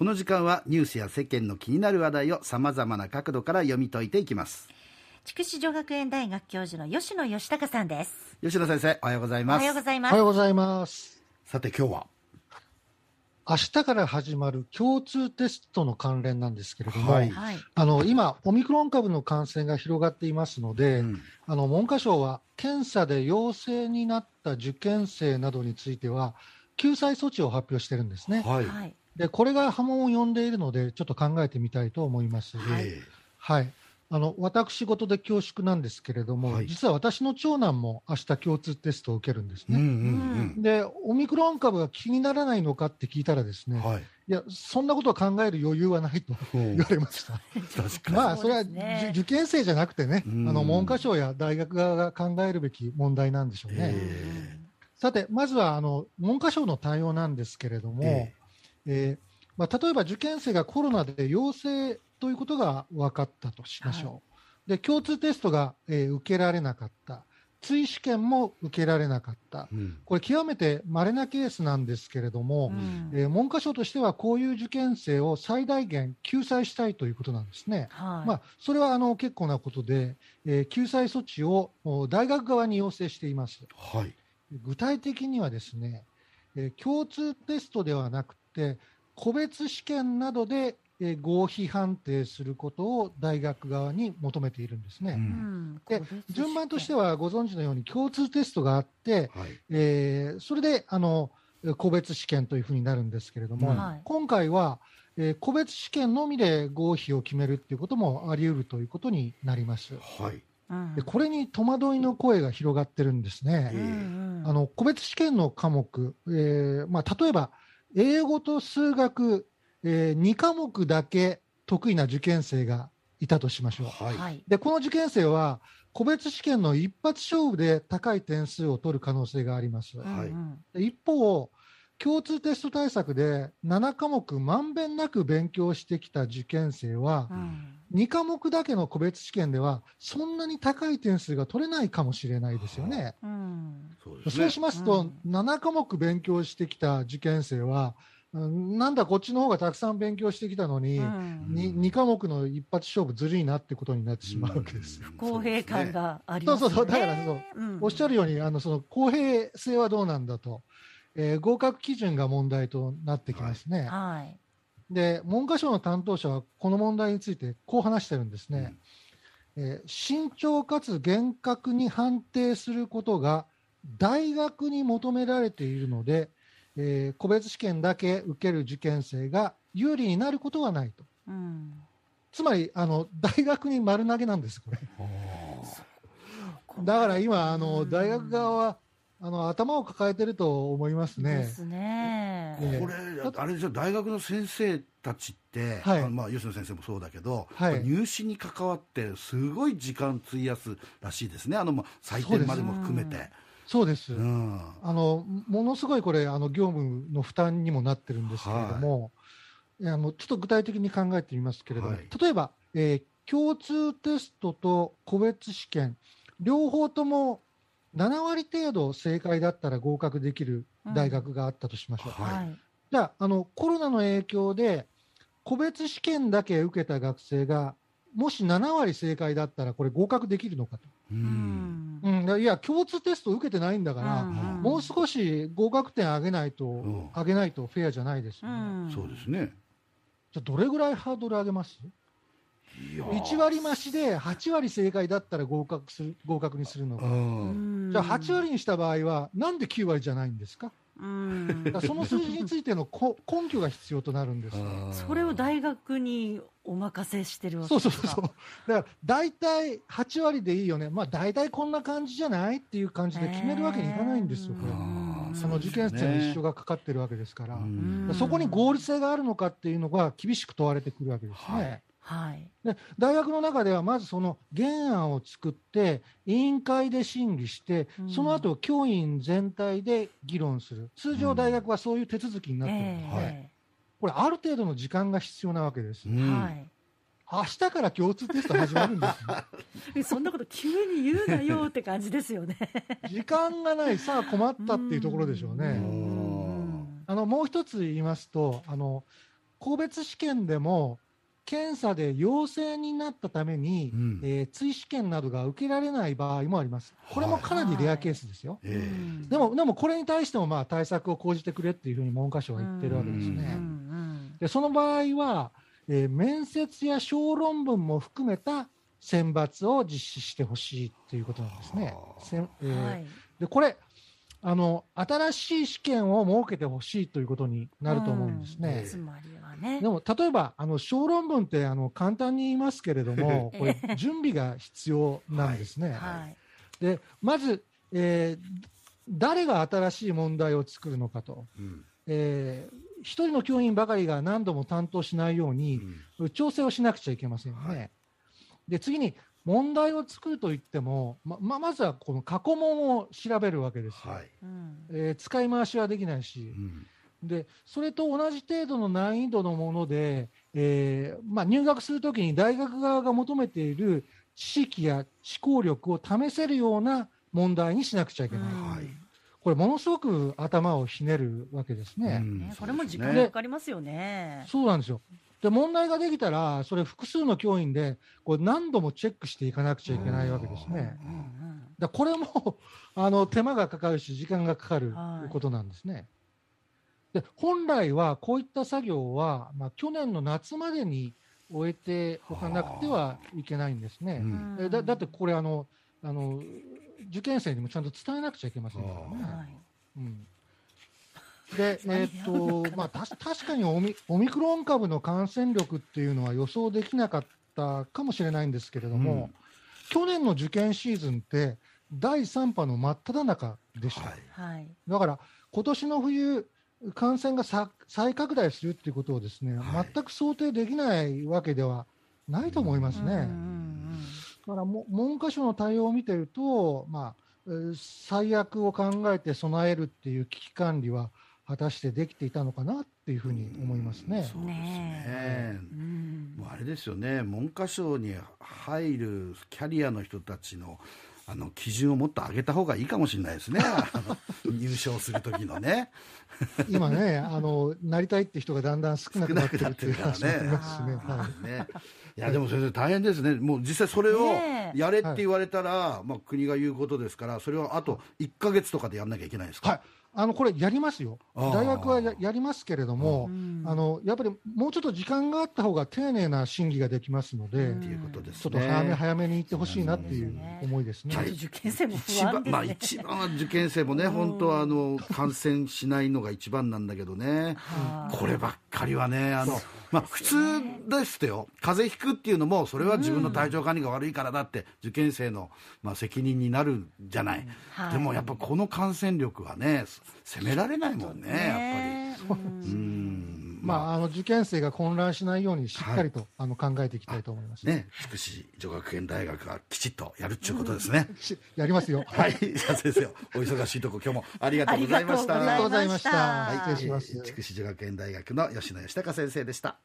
この時間はニュースや世間の気になる話題をさまざまな角度から読み解いていきます。筑紫女学園大学教授の吉野義孝さんです。吉野先生おはようございおます。はようございます。おはようございます。さて今日は？明日から始まる共通テストの関連なんですけれども、はい。はい。あの今、オミクロン株の感染が広がっていますので、うん。あの文科省は検査で陽性になった受験生などについては、救済措置を発表してるんですね。はい、はいでこれが波紋を呼んでいるので、ちょっと考えてみたいと思います。はい。えはい、あの私事で恐縮なんですけれども、はい。実は私の長男も明日共通テストを受けるんですえうんうね。ん。で、オミクロン株が気にならないのかって聞いたらですね、うんはい。いや、そんなことを考える余裕はないとうん。言われました。確かに、まあ、それは受験生じゃなくてね、うん。あの文科省や大学側が考えるべき問題なんでしょうね。えさて、まずはあの文科省の対応なんですけれども、ええーまあ、例えば受験生がコロナで陽性ということが分かったとしましょう。で共通テストが、えー受けられなかった、追試験も受けられなかった、うん。これ、極めて稀なケースなんですけれども、うん。えー文科省としてはこういう受験生を最大限救済したいということなんですね。はい。まあ、それはあの結構なことで、えー救済措置をお大学側に要請しています。はい。具体的にはですね、えー共通テストではなくて、個別試験などで、えー合否判定することを大学側に求めているんですね。ううんんで順番としてはご存知のように共通テストがあって、はい。えーそれであの個別試験というふうになるんですけれども、今回は、えー個別試験のみで合否を決めるっていうこともあり得るということになります。はい。うん。でこれに戸惑いの声が広がってるんですね。うんうん。あの個別試験の科目、えーまあ、例えば英語と数学、え2科目だけ得意な受験生がいたとしましょう。はいはいでこの受験生は個別試験の一発勝負で高い点数を取る可能性があります。はい一方、共通テスト対策で7科目まんべんなく勉強してきた受験生はう、ん2科目だけの個別試験ではそんなに高い点数が取れないかもしれないですよね。うんそうですね。そうしますと、7科目勉強してきた受験生は、うんなんだ、こっちの方がたくさん勉強してきたのに、うん。に 2, 科目の一発勝負ずるいなってことになってしまうわけですよ。うん。不公平感がありますよね。そうそうそう。だからそううん。おっしゃるように、あのその公平性はどうなんだと、えー合格基準が問題となってきますね。はい。で、文科省の担当者はこの問題についてこう話してるんですね。えー慎重かつ厳格に判定することが大学に求められているので、えー個別試験だけ受ける受験生が有利になることはないと。うん。つまり、あの大学に丸投げなんです、これ。あ。だから今、あのうん大学側はあの頭を抱えてると思いますね。ですね。これあれじゃ大学の先生たちって、はい。まあ吉野先生もそうだけど、はい。入試に関わってすごい時間費やすらしいですね。あのまあ採点までも含めてそうです。うん。あのものすごいこれあの業務の負担にもなってるんですけれども、い。やあのちょっと具体的に考えてみますけれども、はい。例えば、えー共通テストと個別試験両方とも7割程度正解だったら合格できる大学があったとしましょう。はいはい。じゃああのコロナの影響で個別試験だけ受けた学生がもし7割正解だったらこれ合格できるのかと。ううんんうん、いや共通テスト受けてないんだから、うん。もう少し合格点上げないと、ん。上げないとフェアじゃないですうよね。ん。そうですね。じゃあどれぐらいハードル上げます？いや ?1 割増しで8割正解だったら合格する合格にするのうか。ん。じゃあ8割にした場合は、なんで9割じゃないんですか？うんその数字についてのこ根拠が必要となるんですよ。それを大学にお任せしてるわけそうですか？そうそうそう。だから大体8割でいいよね。まあ大体こんな感じじゃない？っていう感じで決めるわけにいかないんですよ、これ。うん。その受験生の一生がかかってるわけですから。うん。そこに合理性があるのかっていうのが厳しく問われてくるわけですね。はい。はい。で大学の中ではまずその原案を作って委員会で審議して、うん。その後教員全体で議論する。通常大学はそういう手続きになってるんでこれある程度の時間が必要なわけです、はい明日から共通テスト始まるんです そんなこと急に言うなよって感じですよね。時間がないさあ困ったっていうところでしょうね、うんあのもう一つ言いますとあの個別試験でも、検査で陽性になったために、うんえー追試験などが受けられない場合もあります。これもかなりレアケースですよ。ええでも、でもこれに対してもまあ対策を講じてくれっていうふうに文科省は言ってるわけですうんね。うんでその場合は、えー面接や小論文も含めた選抜を実施してほしいということなんですね。えーうんはい。でこれあの、新しい試験を設けてほしいということになると思うんですね。つまりはね。でも例えばあの小論文ってあの簡単に言いますけれども、これええ準備が必要なんですね。はい。でまず、えー誰が新しい問題を作るのかと、うん。えー一人の教員ばかりが何度も担当しないよううに、ん。調整をしなくちゃいけませんよね。はい。で次に問題を作るといっても、まままずはこの過去問を調べるわけですよ、はい。うん。えー使い回しはできないし。う、ん。でそれと同じ程度の難易度のもので、えーまあ、入学するときに大学側が求めている知識や思考力を試せるような問題にしなくちゃいけない、うん。はいこれ、ものすごく頭をひねるわけですね。これも時間かかりますよね。そうなんですよ。で、問題ができたら、それ複数の教員で、これ何度もチェックしていかなくちゃいけないわけですね。だこれもあの手間がかかるし、時間がかかるはいことなんですね。で本来はこういった作業は、まあ、去年の夏までに終えておかなくてはいけないんですね。だだってこれあのあの、受験生にもちゃんと伝えなくちゃいけませんからね。はい。うん。で、えーっとまあ、たし確かにオミオミクロン株の感染力っていうのは予想できなかったかもしれないんですけれども、うん。去年の受験シーズンって、第3波の真っ只中でした。はい。はい。だから、今年の冬、感染がさ再拡大するっていうことをですね、はい。全く想定できないわけではないと思いますね。うんうんだからも文科省の対応を見てると、まあ、えー最悪を考えて備えるっていう危機管理は果たしてできていたのかなっていうふうに思いますね。そうですね。ねうん。もうあれですよね。文科省に入るキャリアの人たちのあの基準をもっと上げた方がいいかもしれないですね。入賞する時のね。今ね、あの、なりたいって人がだんだん少なくなってるっていう話もありますしね。いね。い。やでも先生大変ですね。もう実際それをやれって言われたら、まあ、国が言うことですからそれをあと1か月とかでやんなきゃいけないですか、はい、あのこれ、やりますよ、大学はややりますけれども、うん。あのやっぱりもうちょっと時間があった方が丁寧な審議ができますので、うんっていうことですね。ちょっと早め早めに行ってほしいなっていうそうですね。思い。ですね。ちょっと受験生も不一番安ですね。まあ一番は受験生もね、本当はあの感染しないのが一番なんだけどね、はい。こればっかりはね、あのまあ、普通ですよ、風邪ひくっていうのも、それは自分の体調管理が悪いからだって、受験生の、まあ、責任になるんじゃない、はいでもやっぱこの感染力はね、責められないもんね、やっぱり。まあ、あの受験生が混乱しないようにしっかりと、あの考えていきたいと思います。ね、筑紫女学園大学がきちっとやるっていうことですね。しやりますよ。はい、じゃあ先生、お忙しいとこ、今日もありがとうございました。ありがとうございました。はい失礼します。筑紫女学園大学の吉野義孝先生でした。